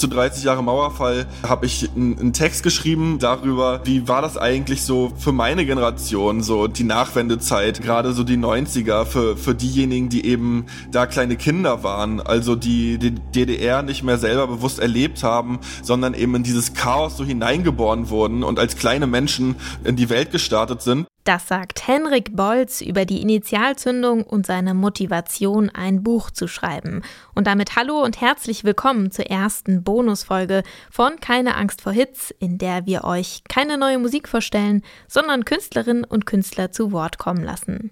zu 30 Jahre Mauerfall habe ich einen Text geschrieben darüber, wie war das eigentlich so für meine Generation, so die Nachwendezeit, gerade so die 90er, für, für diejenigen, die eben da kleine Kinder waren, also die die DDR nicht mehr selber bewusst erlebt haben, sondern eben in dieses Chaos so hineingeboren wurden und als kleine Menschen in die Welt gestartet sind. Das sagt Henrik Bolz über die Initialzündung und seine Motivation, ein Buch zu schreiben. Und damit hallo und herzlich willkommen zur ersten Bonusfolge von Keine Angst vor Hits, in der wir euch keine neue Musik vorstellen, sondern Künstlerinnen und Künstler zu Wort kommen lassen.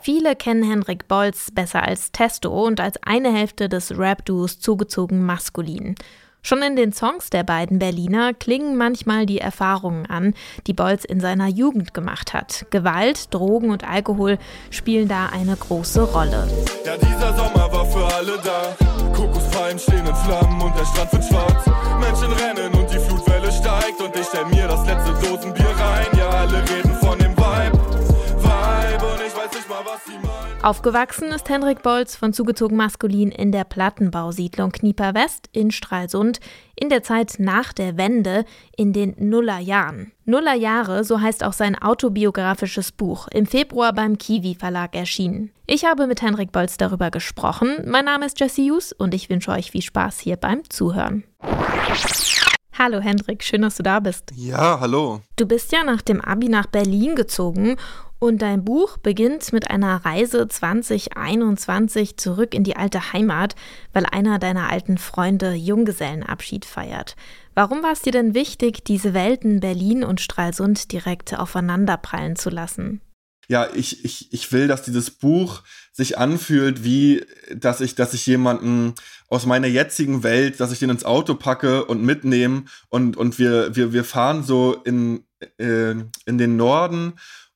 Viele kennen Henrik Bolz besser als Testo und als eine Hälfte des Rap-Duos zugezogen maskulin. Schon in den Songs der beiden Berliner klingen manchmal die Erfahrungen an, die Bolz in seiner Jugend gemacht hat. Gewalt, Drogen und Alkohol spielen da eine große Rolle. Ja, dieser Sommer war für alle da. Kokospalmen stehen in Flammen und der Strand wird schwarz. Menschen rennen und die Flutwelle steigt und ich stell mir das letzte Dosenbier rein. Ja, alle reden von dem Vibe, Vibe und ich weiß nicht mal, was sie meinen. Aufgewachsen ist Henrik Bolz von zugezogen maskulin in der Plattenbausiedlung Knieper West in Stralsund in der Zeit nach der Wende in den Nullerjahren. Nullerjahre, so heißt auch sein autobiografisches Buch, im Februar beim Kiwi Verlag erschienen. Ich habe mit Henrik Bolz darüber gesprochen. Mein Name ist Jesse Hughes und ich wünsche euch viel Spaß hier beim Zuhören. Hallo Hendrik, schön, dass du da bist. Ja, hallo. Du bist ja nach dem Abi nach Berlin gezogen und dein Buch beginnt mit einer Reise 2021 zurück in die alte Heimat, weil einer deiner alten Freunde Junggesellenabschied feiert. Warum war es dir denn wichtig, diese Welten Berlin und Stralsund direkt aufeinanderprallen zu lassen? Ja, ich, ich, ich will, dass dieses Buch sich anfühlt, wie dass ich, dass ich jemanden aus meiner jetzigen Welt, dass ich den ins Auto packe und mitnehme und, und wir, wir, wir fahren so in, äh, in den Norden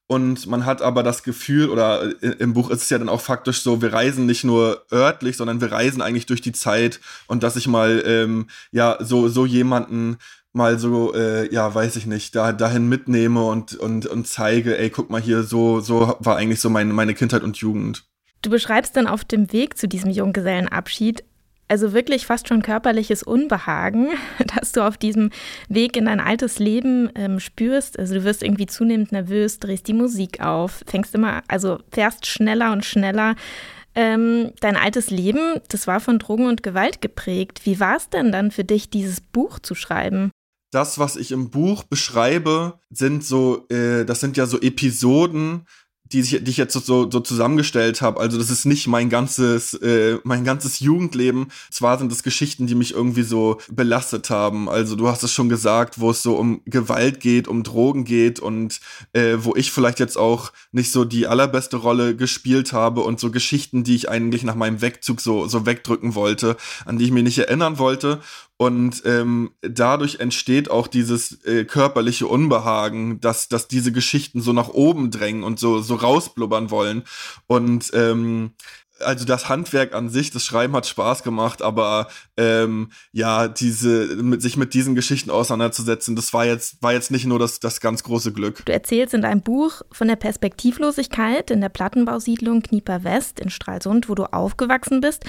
und man hat aber das Gefühl, oder im Buch ist es ja dann auch faktisch so, wir reisen nicht nur örtlich, sondern wir reisen eigentlich durch die Zeit und dass ich mal, ähm, ja, so, so jemanden mal so, äh, ja, weiß ich nicht, da dahin mitnehme und, und, und zeige, ey, guck mal hier, so, so war eigentlich so meine, meine Kindheit und Jugend. Du beschreibst dann auf dem Weg zu diesem Junggesellenabschied also wirklich fast schon körperliches Unbehagen, das du auf diesem Weg in dein altes Leben ähm, spürst. Also du wirst irgendwie zunehmend nervös, drehst die Musik auf, fängst immer, also fährst schneller und schneller. Ähm, dein altes Leben, das war von Drogen und Gewalt geprägt. Wie war es denn dann für dich, dieses Buch zu schreiben? Das, was ich im Buch beschreibe, sind so, äh, das sind ja so Episoden die, ich, die ich jetzt so, so zusammengestellt habe. Also das ist nicht mein ganzes, äh, mein ganzes Jugendleben. Zwar sind es Geschichten, die mich irgendwie so belastet haben. Also du hast es schon gesagt, wo es so um Gewalt geht, um Drogen geht und äh, wo ich vielleicht jetzt auch nicht so die allerbeste Rolle gespielt habe und so Geschichten, die ich eigentlich nach meinem Wegzug so, so wegdrücken wollte, an die ich mich nicht erinnern wollte. Und ähm, dadurch entsteht auch dieses äh, körperliche Unbehagen, dass, dass diese Geschichten so nach oben drängen und so, so rausblubbern wollen. Und ähm, also das Handwerk an sich, das Schreiben hat Spaß gemacht, aber ähm, ja, diese, mit, sich mit diesen Geschichten auseinanderzusetzen, das war jetzt, war jetzt nicht nur das, das ganz große Glück. Du erzählst in deinem Buch von der Perspektivlosigkeit in der Plattenbausiedlung Knieper West in Stralsund, wo du aufgewachsen bist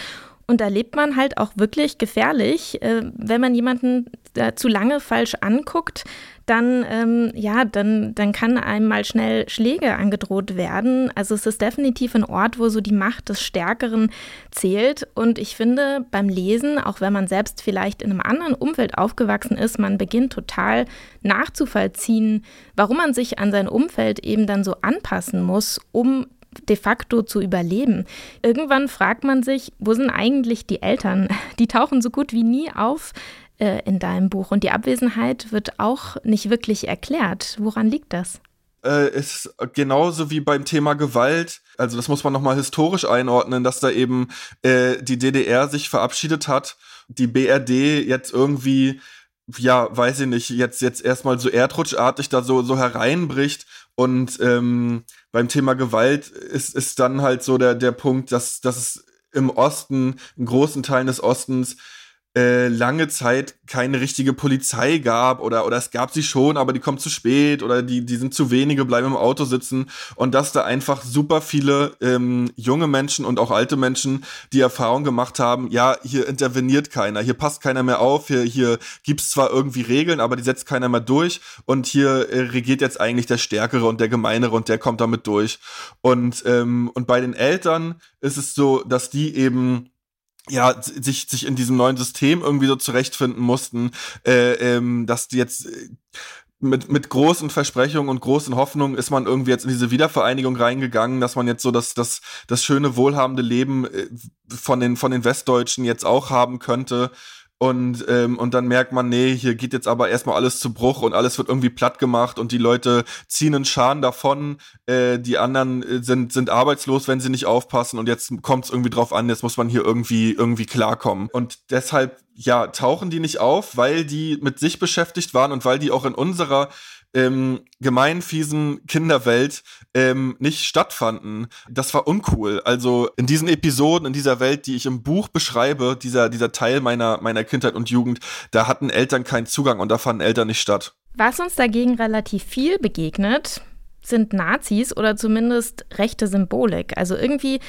und da lebt man halt auch wirklich gefährlich. Äh, wenn man jemanden äh, zu lange falsch anguckt, dann, ähm, ja, dann, dann kann einem mal schnell Schläge angedroht werden. Also es ist definitiv ein Ort, wo so die Macht des Stärkeren zählt. Und ich finde, beim Lesen, auch wenn man selbst vielleicht in einem anderen Umfeld aufgewachsen ist, man beginnt total nachzuvollziehen, warum man sich an sein Umfeld eben dann so anpassen muss, um de facto zu überleben. Irgendwann fragt man sich, wo sind eigentlich die Eltern? Die tauchen so gut wie nie auf äh, in deinem Buch und die Abwesenheit wird auch nicht wirklich erklärt. Woran liegt das? Äh, ist genauso wie beim Thema Gewalt. Also das muss man nochmal historisch einordnen, dass da eben äh, die DDR sich verabschiedet hat, die BRD jetzt irgendwie ja, weiß ich nicht, jetzt, jetzt erstmal so erdrutschartig da so, so hereinbricht und ähm, beim Thema Gewalt ist, ist dann halt so der, der Punkt, dass, dass es im Osten, in großen Teilen des Ostens, äh, lange Zeit keine richtige Polizei gab oder, oder es gab sie schon, aber die kommt zu spät oder die, die sind zu wenige, bleiben im Auto sitzen und dass da einfach super viele ähm, junge Menschen und auch alte Menschen die Erfahrung gemacht haben, ja, hier interveniert keiner, hier passt keiner mehr auf, hier, hier gibt's zwar irgendwie Regeln, aber die setzt keiner mehr durch und hier äh, regiert jetzt eigentlich der Stärkere und der Gemeinere und der kommt damit durch. Und, ähm, und bei den Eltern ist es so, dass die eben ja, sich, sich in diesem neuen System irgendwie so zurechtfinden mussten, äh, ähm, dass die jetzt äh, mit, mit großen Versprechungen und großen Hoffnungen ist man irgendwie jetzt in diese Wiedervereinigung reingegangen, dass man jetzt so das, das, das schöne, wohlhabende Leben äh, von den, von den Westdeutschen jetzt auch haben könnte. Und, ähm, und dann merkt man, nee, hier geht jetzt aber erstmal alles zu Bruch und alles wird irgendwie platt gemacht und die Leute ziehen einen Schaden davon, äh, die anderen äh, sind, sind arbeitslos, wenn sie nicht aufpassen und jetzt kommt es irgendwie drauf an, jetzt muss man hier irgendwie, irgendwie klarkommen. Und deshalb, ja, tauchen die nicht auf, weil die mit sich beschäftigt waren und weil die auch in unserer ähm, gemeinfiesen Kinderwelt ähm, nicht stattfanden. Das war uncool. Also in diesen Episoden, in dieser Welt, die ich im Buch beschreibe, dieser, dieser Teil meiner, meiner Kindheit und Jugend, da hatten Eltern keinen Zugang und da fanden Eltern nicht statt. Was uns dagegen relativ viel begegnet, sind Nazis oder zumindest rechte Symbolik. Also irgendwie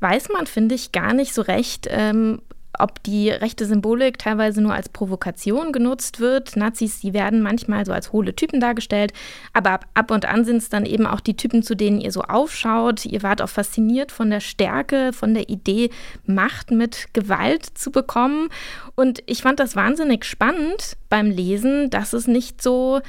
weiß man, finde ich, gar nicht so recht, ähm, ob die rechte Symbolik teilweise nur als Provokation genutzt wird. Nazis, die werden manchmal so als hohle Typen dargestellt, aber ab, ab und an sind es dann eben auch die Typen, zu denen ihr so aufschaut. Ihr wart auch fasziniert von der Stärke, von der Idee, Macht mit Gewalt zu bekommen. Und ich fand das wahnsinnig spannend beim Lesen, dass es nicht so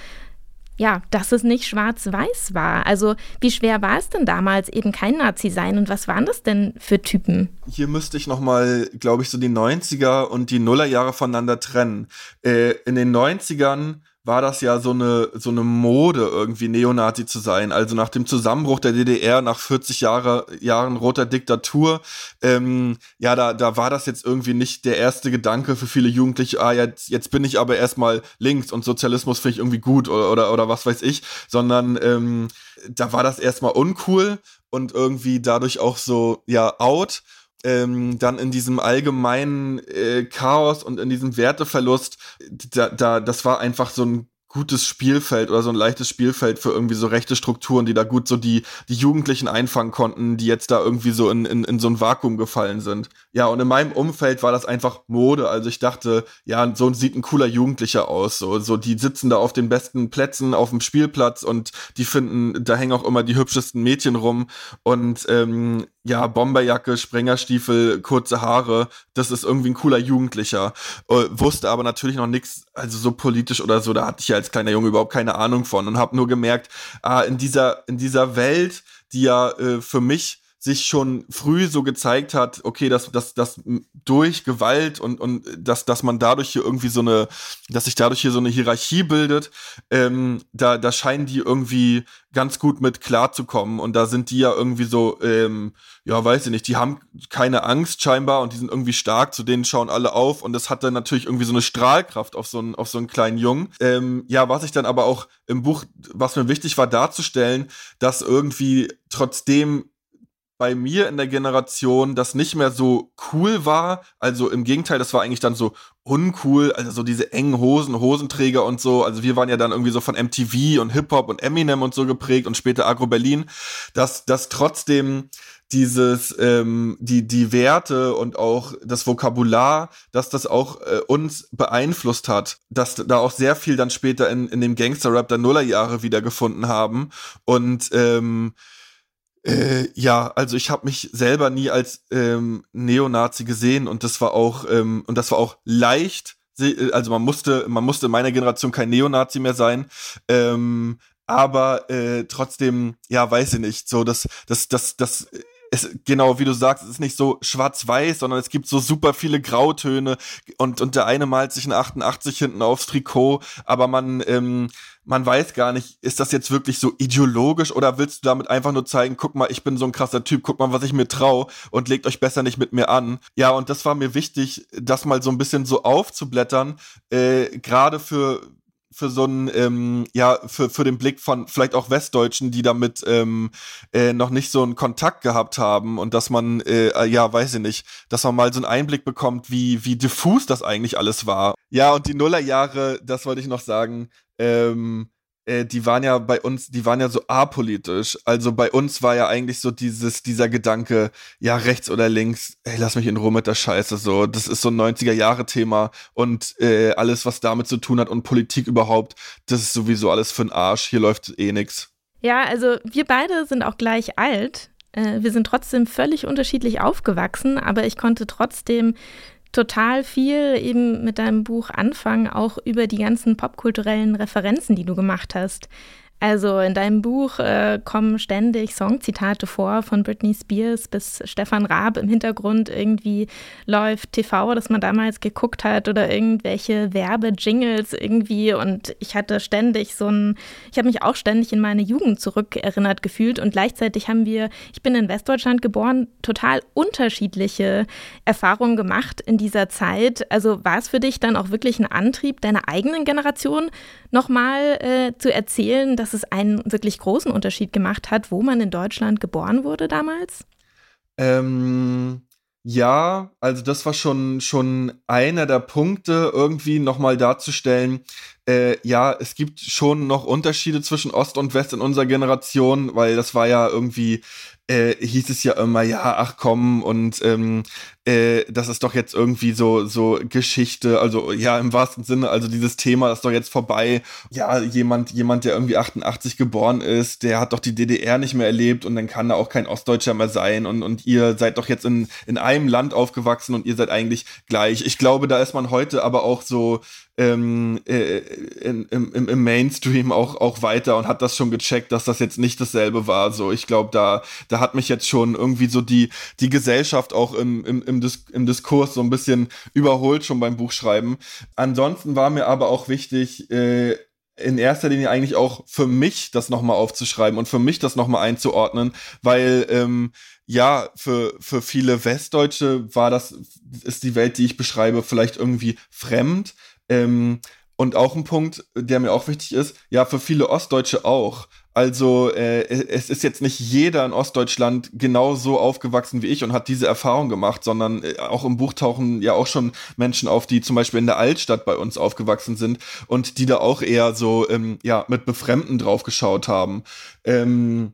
ja, dass es nicht schwarz-weiß war. Also wie schwer war es denn damals, eben kein Nazi sein und was waren das denn für Typen? Hier müsste ich nochmal, glaube ich, so die 90er und die Nullerjahre voneinander trennen. Äh, in den 90ern war das ja so eine, so eine Mode, irgendwie Neonazi zu sein. Also nach dem Zusammenbruch der DDR, nach 40 Jahre, Jahren roter Diktatur, ähm, ja, da, da war das jetzt irgendwie nicht der erste Gedanke für viele Jugendliche, ah, jetzt, jetzt bin ich aber erstmal links und Sozialismus finde ich irgendwie gut oder, oder, oder was weiß ich, sondern ähm, da war das erstmal uncool und irgendwie dadurch auch so, ja, out ähm, dann in diesem allgemeinen äh, Chaos und in diesem Werteverlust, da, da, das war einfach so ein gutes Spielfeld oder so ein leichtes Spielfeld für irgendwie so rechte Strukturen, die da gut so die, die Jugendlichen einfangen konnten, die jetzt da irgendwie so in, in, in so ein Vakuum gefallen sind. Ja, und in meinem Umfeld war das einfach Mode. Also ich dachte, ja, so sieht ein cooler Jugendlicher aus. So, so die sitzen da auf den besten Plätzen auf dem Spielplatz und die finden, da hängen auch immer die hübschesten Mädchen rum. Und ähm, ja, Bomberjacke, Sprengerstiefel, kurze Haare, das ist irgendwie ein cooler Jugendlicher. Äh, wusste aber natürlich noch nichts, also so politisch oder so, da hatte ich ja als kleiner Junge überhaupt keine Ahnung von und habe nur gemerkt, ah, in dieser, in dieser Welt, die ja äh, für mich sich schon früh so gezeigt hat, okay, dass, dass, dass durch Gewalt und, und dass, dass man dadurch hier irgendwie so eine, dass sich dadurch hier so eine Hierarchie bildet, ähm, da, da scheinen die irgendwie ganz gut mit klarzukommen. Und da sind die ja irgendwie so, ähm, ja, weiß ich nicht, die haben keine Angst scheinbar und die sind irgendwie stark, zu denen schauen alle auf und das hat dann natürlich irgendwie so eine Strahlkraft auf so einen, auf so einen kleinen Jungen. Ähm, ja, was ich dann aber auch im Buch, was mir wichtig war darzustellen, dass irgendwie trotzdem bei mir in der Generation das nicht mehr so cool war. Also im Gegenteil, das war eigentlich dann so uncool, also so diese engen Hosen, Hosenträger und so. Also wir waren ja dann irgendwie so von MTV und Hip-Hop und Eminem und so geprägt und später Agro Berlin, dass das trotzdem dieses ähm, die die Werte und auch das Vokabular, dass das auch äh, uns beeinflusst hat, dass da auch sehr viel dann später in in dem Gangster-Rap der Nullerjahre wiedergefunden haben und ähm, äh, ja, also ich habe mich selber nie als ähm, Neonazi gesehen und das war auch ähm, und das war auch leicht. Also man musste, man musste in meiner Generation kein Neonazi mehr sein. Ähm, aber äh, trotzdem, ja, weiß ich nicht. So, das, das, das, das es, genau, wie du sagst, es ist nicht so schwarz-weiß, sondern es gibt so super viele Grautöne und, und der eine malt sich ein 88 hinten aufs Trikot, aber man, ähm, man weiß gar nicht, ist das jetzt wirklich so ideologisch oder willst du damit einfach nur zeigen, guck mal, ich bin so ein krasser Typ, guck mal, was ich mir trau und legt euch besser nicht mit mir an. Ja, und das war mir wichtig, das mal so ein bisschen so aufzublättern, äh, gerade für für so einen, ähm, ja, für, für den Blick von vielleicht auch Westdeutschen, die damit ähm, äh, noch nicht so einen Kontakt gehabt haben und dass man, äh, ja, weiß ich nicht, dass man mal so einen Einblick bekommt, wie, wie diffus das eigentlich alles war. Ja, und die Nullerjahre, das wollte ich noch sagen, ähm, äh, die waren ja bei uns, die waren ja so apolitisch. Also bei uns war ja eigentlich so dieses, dieser Gedanke, ja, rechts oder links, ey, lass mich in Ruhe mit der Scheiße. So, das ist so ein 90er-Jahre-Thema und äh, alles, was damit zu tun hat und Politik überhaupt, das ist sowieso alles für den Arsch. Hier läuft eh nix. Ja, also wir beide sind auch gleich alt. Äh, wir sind trotzdem völlig unterschiedlich aufgewachsen, aber ich konnte trotzdem total viel eben mit deinem Buch anfangen, auch über die ganzen popkulturellen Referenzen, die du gemacht hast. Also in deinem Buch äh, kommen ständig Songzitate vor, von Britney Spears bis Stefan Raab im Hintergrund irgendwie läuft TV, das man damals geguckt hat oder irgendwelche Werbejingles irgendwie und ich hatte ständig so ein, ich habe mich auch ständig in meine Jugend zurückerinnert gefühlt und gleichzeitig haben wir, ich bin in Westdeutschland geboren, total unterschiedliche Erfahrungen gemacht in dieser Zeit. Also war es für dich dann auch wirklich ein Antrieb, deiner eigenen Generation nochmal äh, zu erzählen, dass es einen wirklich großen Unterschied gemacht hat, wo man in Deutschland geboren wurde damals? Ähm, ja, also das war schon, schon einer der Punkte, irgendwie nochmal darzustellen, äh, ja, es gibt schon noch Unterschiede zwischen Ost und West in unserer Generation, weil das war ja irgendwie äh, hieß es ja immer, ja, ach komm, und ähm, äh, das ist doch jetzt irgendwie so, so Geschichte, also ja, im wahrsten Sinne, also dieses Thema ist doch jetzt vorbei. Ja, jemand, jemand, der irgendwie 88 geboren ist, der hat doch die DDR nicht mehr erlebt und dann kann er auch kein Ostdeutscher mehr sein und, und ihr seid doch jetzt in, in einem Land aufgewachsen und ihr seid eigentlich gleich. Ich glaube, da ist man heute aber auch so ähm, äh, in, im, im Mainstream auch, auch weiter und hat das schon gecheckt, dass das jetzt nicht dasselbe war. So, ich glaube, da, da hat mich jetzt schon irgendwie so die, die Gesellschaft auch im, im, im, Dis im Diskurs so ein bisschen überholt schon beim Buchschreiben. Ansonsten war mir aber auch wichtig, äh, in erster Linie eigentlich auch für mich das nochmal aufzuschreiben und für mich das nochmal einzuordnen, weil ähm, ja, für, für viele Westdeutsche war das, ist die Welt, die ich beschreibe, vielleicht irgendwie fremd. Ähm, und auch ein Punkt, der mir auch wichtig ist, ja, für viele Ostdeutsche auch. Also äh, es ist jetzt nicht jeder in Ostdeutschland genau so aufgewachsen wie ich und hat diese Erfahrung gemacht, sondern äh, auch im Buch tauchen ja auch schon Menschen auf, die zum Beispiel in der Altstadt bei uns aufgewachsen sind und die da auch eher so ähm, ja mit Befremden drauf geschaut haben. Ähm,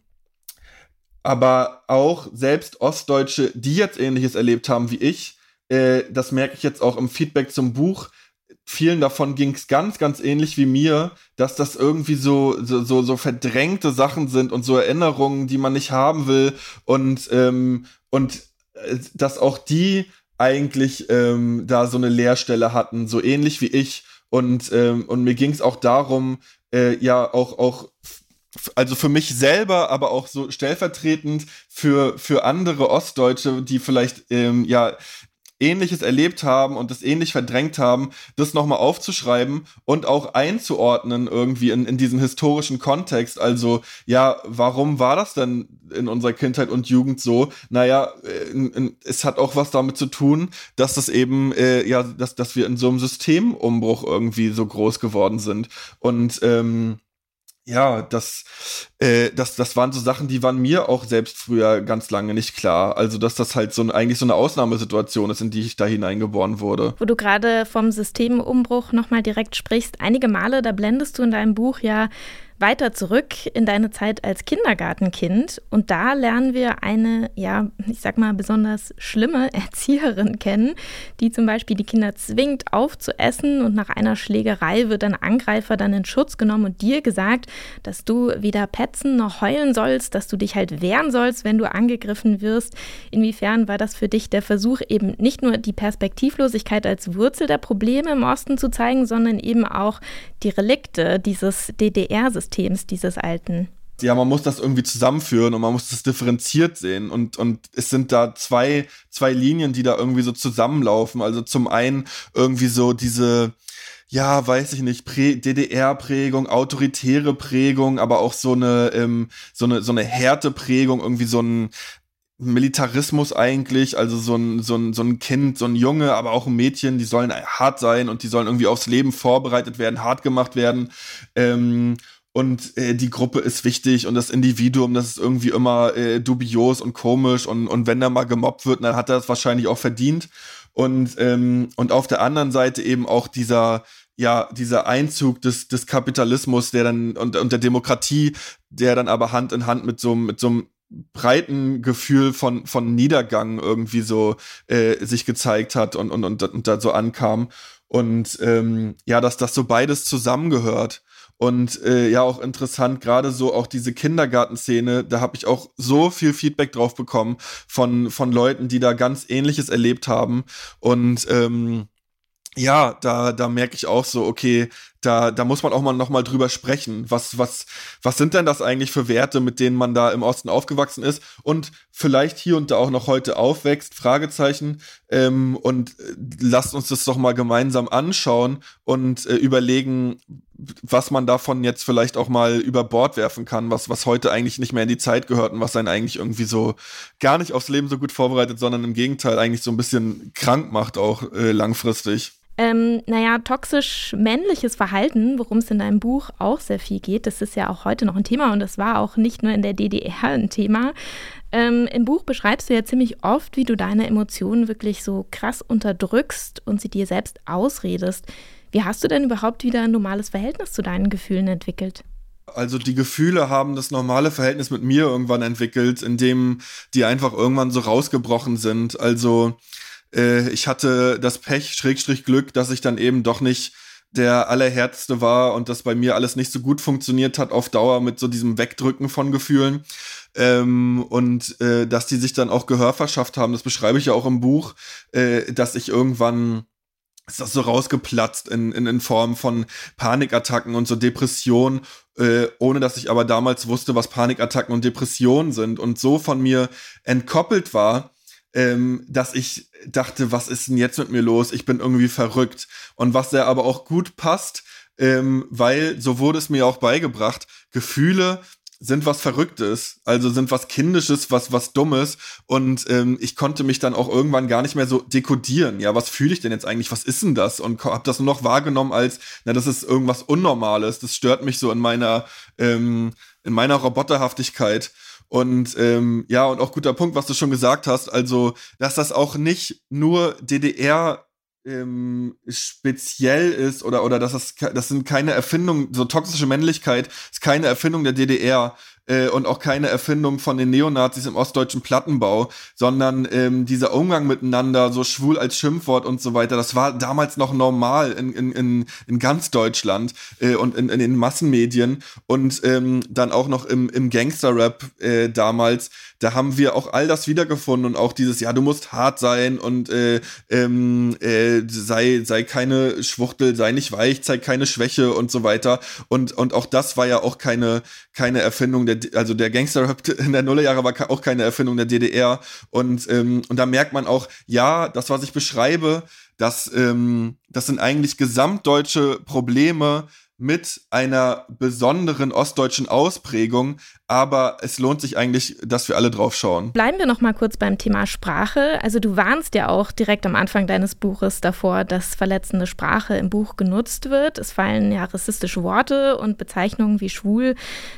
aber auch selbst Ostdeutsche, die jetzt Ähnliches erlebt haben wie ich, äh, das merke ich jetzt auch im Feedback zum Buch, vielen davon ging es ganz, ganz ähnlich wie mir, dass das irgendwie so, so, so, so verdrängte Sachen sind und so Erinnerungen, die man nicht haben will und, ähm, und äh, dass auch die eigentlich ähm, da so eine Leerstelle hatten, so ähnlich wie ich. Und, ähm, und mir ging es auch darum, äh, ja, auch, auch also für mich selber, aber auch so stellvertretend für, für andere Ostdeutsche, die vielleicht ähm, ja Ähnliches erlebt haben und das ähnlich verdrängt haben, das nochmal aufzuschreiben und auch einzuordnen irgendwie in, in diesem historischen Kontext. Also, ja, warum war das denn in unserer Kindheit und Jugend so? Naja, in, äh, in, es hat auch was damit zu tun, dass das eben, äh, ja, dass, dass wir in so einem Systemumbruch irgendwie so groß geworden sind. Und ähm, ja, das, äh, das, das waren so Sachen, die waren mir auch selbst früher ganz lange nicht klar. Also, dass das halt so ein, eigentlich so eine Ausnahmesituation ist, in die ich da hineingeboren wurde. Wo du gerade vom Systemumbruch nochmal direkt sprichst, einige Male, da blendest du in deinem Buch ja weiter zurück in deine Zeit als Kindergartenkind und da lernen wir eine, ja, ich sag mal, besonders schlimme Erzieherin kennen, die zum Beispiel die Kinder zwingt aufzuessen und nach einer Schlägerei wird ein Angreifer dann in Schutz genommen und dir gesagt, dass du weder petzen noch heulen sollst, dass du dich halt wehren sollst, wenn du angegriffen wirst. Inwiefern war das für dich der Versuch, eben nicht nur die Perspektivlosigkeit als Wurzel der Probleme im Osten zu zeigen, sondern eben auch die Relikte dieses DDR-Systems? Systems, dieses alten. Ja, man muss das irgendwie zusammenführen und man muss das differenziert sehen. Und, und es sind da zwei, zwei Linien, die da irgendwie so zusammenlaufen. Also zum einen irgendwie so diese, ja, weiß ich nicht, DDR-Prägung, autoritäre Prägung, aber auch so eine, ähm, so eine, so eine Härteprägung, irgendwie so ein, Militarismus eigentlich, also so ein, so, ein, so ein Kind, so ein Junge, aber auch ein Mädchen, die sollen hart sein und die sollen irgendwie aufs Leben vorbereitet werden, hart gemacht werden. Ähm, und äh, die Gruppe ist wichtig und das Individuum, das ist irgendwie immer äh, dubios und komisch und, und wenn er mal gemobbt wird, dann hat er es wahrscheinlich auch verdient. Und, ähm, und auf der anderen Seite eben auch dieser, ja, dieser Einzug des, des Kapitalismus, der dann und, und der Demokratie, der dann aber Hand in Hand mit so, mit so einem breiten Gefühl von, von Niedergang irgendwie so äh, sich gezeigt hat und, und, und, und da so ankam. Und ähm, ja, dass das so beides zusammengehört. Und äh, ja, auch interessant, gerade so auch diese Kindergartenszene, da habe ich auch so viel Feedback drauf bekommen von, von Leuten, die da ganz ähnliches erlebt haben. Und ähm, ja, da, da merke ich auch so, okay, da, da muss man auch mal nochmal drüber sprechen. Was, was, was sind denn das eigentlich für Werte, mit denen man da im Osten aufgewachsen ist und vielleicht hier und da auch noch heute aufwächst? Fragezeichen. Ähm, und äh, lasst uns das doch mal gemeinsam anschauen und äh, überlegen, was man davon jetzt vielleicht auch mal über Bord werfen kann, was, was heute eigentlich nicht mehr in die Zeit gehört und was einen eigentlich irgendwie so gar nicht aufs Leben so gut vorbereitet, sondern im Gegenteil eigentlich so ein bisschen krank macht auch äh, langfristig. Ähm, naja, toxisch männliches Verhalten, worum es in deinem Buch auch sehr viel geht, das ist ja auch heute noch ein Thema und das war auch nicht nur in der DDR ein Thema. Ähm, Im Buch beschreibst du ja ziemlich oft, wie du deine Emotionen wirklich so krass unterdrückst und sie dir selbst ausredest. Wie hast du denn überhaupt wieder ein normales Verhältnis zu deinen Gefühlen entwickelt? Also die Gefühle haben das normale Verhältnis mit mir irgendwann entwickelt, in dem die einfach irgendwann so rausgebrochen sind. Also äh, ich hatte das Pech, Schrägstrich Glück, dass ich dann eben doch nicht der allerhärteste war und das bei mir alles nicht so gut funktioniert hat auf Dauer mit so diesem Wegdrücken von Gefühlen. Ähm, und äh, dass die sich dann auch Gehör verschafft haben, das beschreibe ich ja auch im Buch, äh, dass ich irgendwann ist das so rausgeplatzt in, in, in Form von Panikattacken und so Depressionen, äh, ohne dass ich aber damals wusste, was Panikattacken und Depressionen sind und so von mir entkoppelt war, ähm, dass ich dachte, was ist denn jetzt mit mir los? Ich bin irgendwie verrückt. Und was da aber auch gut passt, ähm, weil so wurde es mir auch beigebracht, Gefühle sind was Verrücktes, also sind was Kindisches, was was Dummes und ähm, ich konnte mich dann auch irgendwann gar nicht mehr so dekodieren. Ja, was fühle ich denn jetzt eigentlich? Was ist denn das? Und habe das nur noch wahrgenommen als, na, das ist irgendwas Unnormales. Das stört mich so in meiner ähm, in meiner Roboterhaftigkeit. Und ähm, ja, und auch guter Punkt, was du schon gesagt hast, also, dass das auch nicht nur DDR ähm, speziell ist oder oder dass das das sind keine Erfindungen so toxische Männlichkeit ist keine Erfindung der DDR äh, und auch keine Erfindung von den Neonazis im ostdeutschen Plattenbau, sondern ähm, dieser Umgang miteinander, so schwul als Schimpfwort und so weiter, das war damals noch normal in, in, in, in ganz Deutschland äh, und in, in den Massenmedien und ähm, dann auch noch im, im Gangster-Rap äh, damals, da haben wir auch all das wiedergefunden und auch dieses, ja, du musst hart sein und äh, ähm, äh, sei, sei keine Schwuchtel, sei nicht weich, zeig keine Schwäche und so weiter. Und, und auch das war ja auch keine, keine Erfindung der, also der Gangster-Rap in der Nullerjahre war auch keine Erfindung der DDR. Und, ähm, und da merkt man auch, ja, das, was ich beschreibe, das, ähm, das sind eigentlich gesamtdeutsche Probleme, mit einer besonderen ostdeutschen Ausprägung, aber es lohnt sich eigentlich, dass wir alle drauf schauen. Bleiben wir noch mal kurz beim Thema Sprache. Also du warnst ja auch direkt am Anfang deines Buches davor, dass verletzende Sprache im Buch genutzt wird. Es fallen ja rassistische Worte und Bezeichnungen wie schwul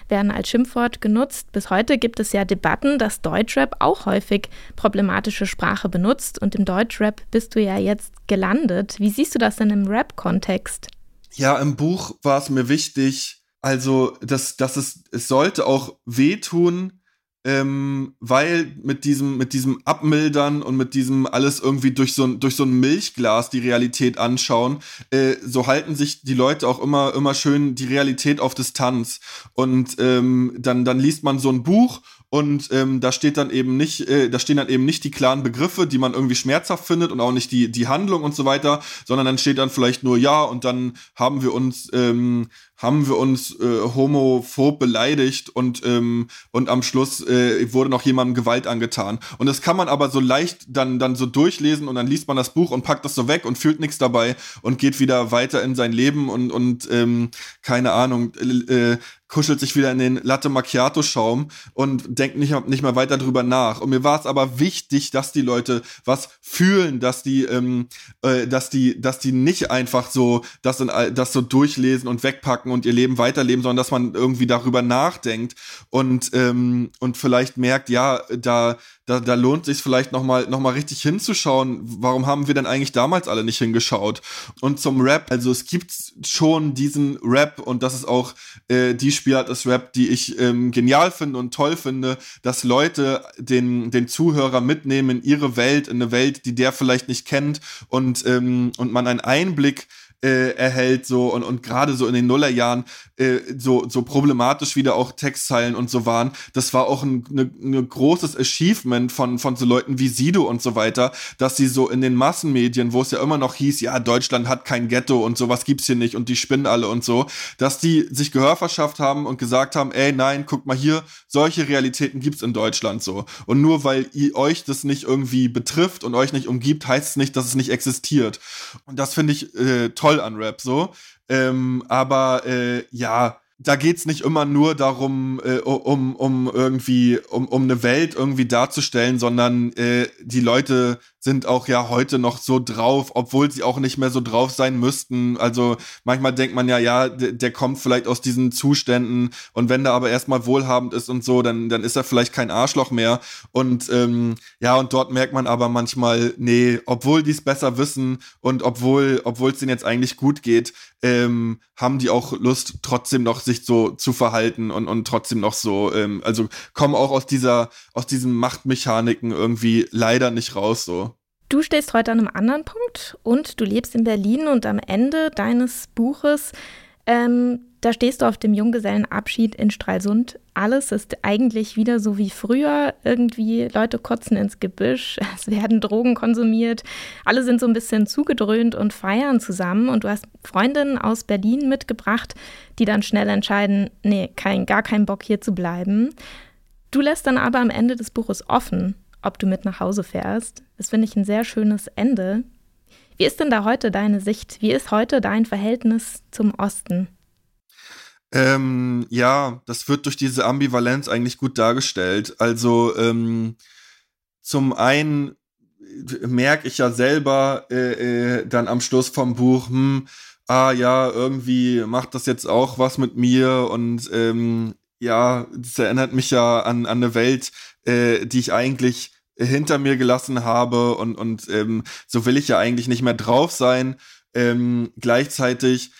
werden als Schimpfwort genutzt. Bis heute gibt es ja Debatten, dass Deutschrap auch häufig problematische Sprache benutzt und im Deutschrap bist du ja jetzt gelandet. Wie siehst du das denn im Rap-Kontext? Ja, im Buch war es mir wichtig, also, dass, dass es, es sollte auch wehtun, ähm, weil mit diesem, mit diesem Abmildern und mit diesem alles irgendwie durch so ein, durch so ein Milchglas die Realität anschauen, äh, so halten sich die Leute auch immer, immer schön die Realität auf Distanz. Und ähm, dann, dann liest man so ein Buch und ähm, da steht dann eben nicht, äh, da stehen dann eben nicht die klaren Begriffe, die man irgendwie schmerzhaft findet und auch nicht die, die Handlung und so weiter, sondern dann steht dann vielleicht nur ja und dann haben wir uns ähm, haben wir uns äh, homophob beleidigt und, ähm, und am Schluss äh, wurde noch jemandem Gewalt angetan. Und das kann man aber so leicht dann, dann so durchlesen und dann liest man das Buch und packt das so weg und fühlt nichts dabei und geht wieder weiter in sein Leben und, und ähm, keine Ahnung, äh, kuschelt sich wieder in den Latte Macchiato Schaum und denkt nicht, nicht mehr weiter drüber nach. Und mir war es aber wichtig, dass die Leute was fühlen, dass die, ähm, äh, dass die, dass die nicht einfach so das, in, das so durchlesen und wegpacken und ihr Leben weiterleben, sondern dass man irgendwie darüber nachdenkt und ähm, und vielleicht merkt, ja, da da, da lohnt sich vielleicht noch mal noch mal richtig hinzuschauen. Warum haben wir denn eigentlich damals alle nicht hingeschaut? Und zum Rap, also es gibt schon diesen Rap und das ist auch äh, die Spielart des Rap, die ich ähm, genial finde und toll finde, dass Leute den den Zuhörer mitnehmen in ihre Welt, in eine Welt, die der vielleicht nicht kennt und ähm, und man einen Einblick äh, erhält so. Und, und gerade so in den Nullerjahren äh, so, so problematisch wieder auch Textzeilen und so waren. Das war auch ein ne, ne großes Achievement von, von so Leuten wie Sido und so weiter, dass sie so in den Massenmedien, wo es ja immer noch hieß, ja, Deutschland hat kein Ghetto und sowas gibt's hier nicht und die spinnen alle und so, dass die sich Gehör verschafft haben und gesagt haben, ey, nein, guck mal hier, solche Realitäten gibt's in Deutschland so. Und nur weil ihr euch das nicht irgendwie betrifft und euch nicht umgibt, heißt es nicht, dass es nicht existiert. Und das finde ich äh, toll an Rap so. Ähm, aber äh, ja, da geht's nicht immer nur darum, äh, um, um irgendwie, um, um eine Welt irgendwie darzustellen, sondern äh, die Leute sind auch ja heute noch so drauf, obwohl sie auch nicht mehr so drauf sein müssten. Also manchmal denkt man ja, ja, der, der kommt vielleicht aus diesen Zuständen und wenn der aber erstmal wohlhabend ist und so, dann, dann ist er vielleicht kein Arschloch mehr. Und ähm, ja, und dort merkt man aber manchmal, nee, obwohl die es besser wissen und obwohl, obwohl es denen jetzt eigentlich gut geht, ähm, haben die auch Lust, trotzdem noch sich so zu verhalten und, und trotzdem noch so, ähm, also kommen auch aus dieser, aus diesen Machtmechaniken irgendwie leider nicht raus so. Du stehst heute an einem anderen Punkt und du lebst in Berlin und am Ende deines Buches, ähm, da stehst du auf dem Junggesellenabschied in Stralsund. Alles ist eigentlich wieder so wie früher. Irgendwie Leute kotzen ins Gebüsch, es werden Drogen konsumiert, alle sind so ein bisschen zugedröhnt und feiern zusammen. Und du hast Freundinnen aus Berlin mitgebracht, die dann schnell entscheiden, nee, kein, gar keinen Bock hier zu bleiben. Du lässt dann aber am Ende des Buches offen, ob du mit nach Hause fährst. Das finde ich ein sehr schönes Ende. Wie ist denn da heute deine Sicht? Wie ist heute dein Verhältnis zum Osten? Ähm, ja, das wird durch diese Ambivalenz eigentlich gut dargestellt. Also ähm, zum einen merke ich ja selber äh, äh, dann am Schluss vom Buch, hm, ah ja, irgendwie macht das jetzt auch was mit mir und ähm, ja, das erinnert mich ja an, an eine Welt, äh, die ich eigentlich hinter mir gelassen habe und, und ähm, so will ich ja eigentlich nicht mehr drauf sein. Ähm, gleichzeitig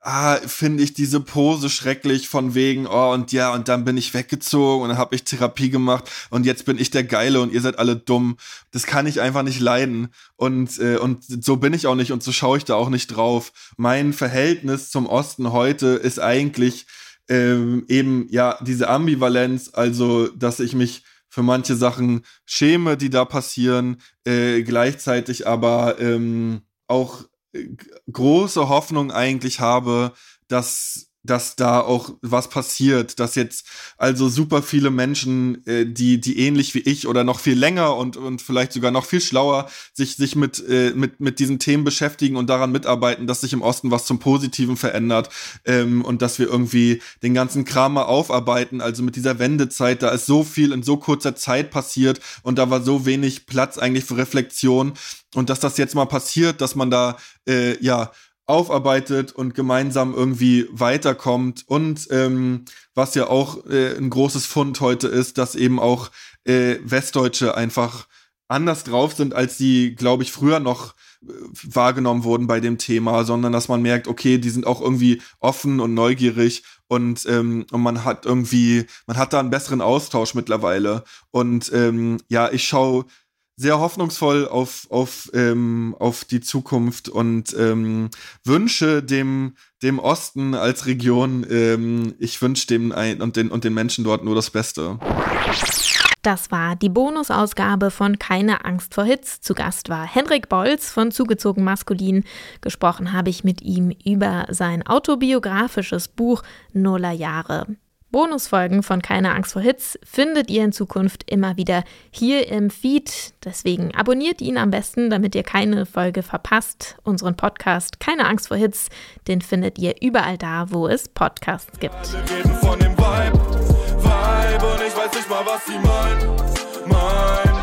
ah, finde ich diese Pose schrecklich von wegen, oh, und ja, und dann bin ich weggezogen und dann habe ich Therapie gemacht und jetzt bin ich der Geile und ihr seid alle dumm. Das kann ich einfach nicht leiden. Und, äh, und so bin ich auch nicht und so schaue ich da auch nicht drauf. Mein Verhältnis zum Osten heute ist eigentlich ähm, eben ja diese Ambivalenz, also dass ich mich für manche Sachen schäme, die da passieren, äh, gleichzeitig aber ähm, auch äh, große Hoffnung eigentlich habe, dass dass da auch was passiert, dass jetzt also super viele Menschen, äh, die die ähnlich wie ich oder noch viel länger und und vielleicht sogar noch viel schlauer sich sich mit äh, mit mit diesen Themen beschäftigen und daran mitarbeiten, dass sich im Osten was zum Positiven verändert ähm, und dass wir irgendwie den ganzen Kram mal aufarbeiten. Also mit dieser Wendezeit, da ist so viel in so kurzer Zeit passiert und da war so wenig Platz eigentlich für Reflexion und dass das jetzt mal passiert, dass man da äh, ja aufarbeitet und gemeinsam irgendwie weiterkommt. Und ähm, was ja auch äh, ein großes Fund heute ist, dass eben auch äh, Westdeutsche einfach anders drauf sind, als die, glaube ich, früher noch äh, wahrgenommen wurden bei dem Thema, sondern dass man merkt, okay, die sind auch irgendwie offen und neugierig und, ähm, und man hat irgendwie, man hat da einen besseren Austausch mittlerweile. Und ähm, ja, ich schaue sehr hoffnungsvoll auf, auf, ähm, auf die Zukunft und ähm, wünsche dem, dem Osten als Region, ähm, ich wünsche dem ein, und, den, und den Menschen dort nur das Beste. Das war die Bonusausgabe von Keine Angst vor Hits. Zu Gast war Henrik Bolz von Zugezogen Maskulin. Gesprochen habe ich mit ihm über sein autobiografisches Buch Nuller Jahre. Bonusfolgen von Keine Angst vor Hits findet ihr in Zukunft immer wieder hier im Feed. Deswegen abonniert ihn am besten, damit ihr keine Folge verpasst. Unseren Podcast Keine Angst vor Hits, den findet ihr überall da, wo es Podcasts gibt. Alle reden von dem Vibe, Vibe und ich weiß nicht mal, was sie meinen. Mein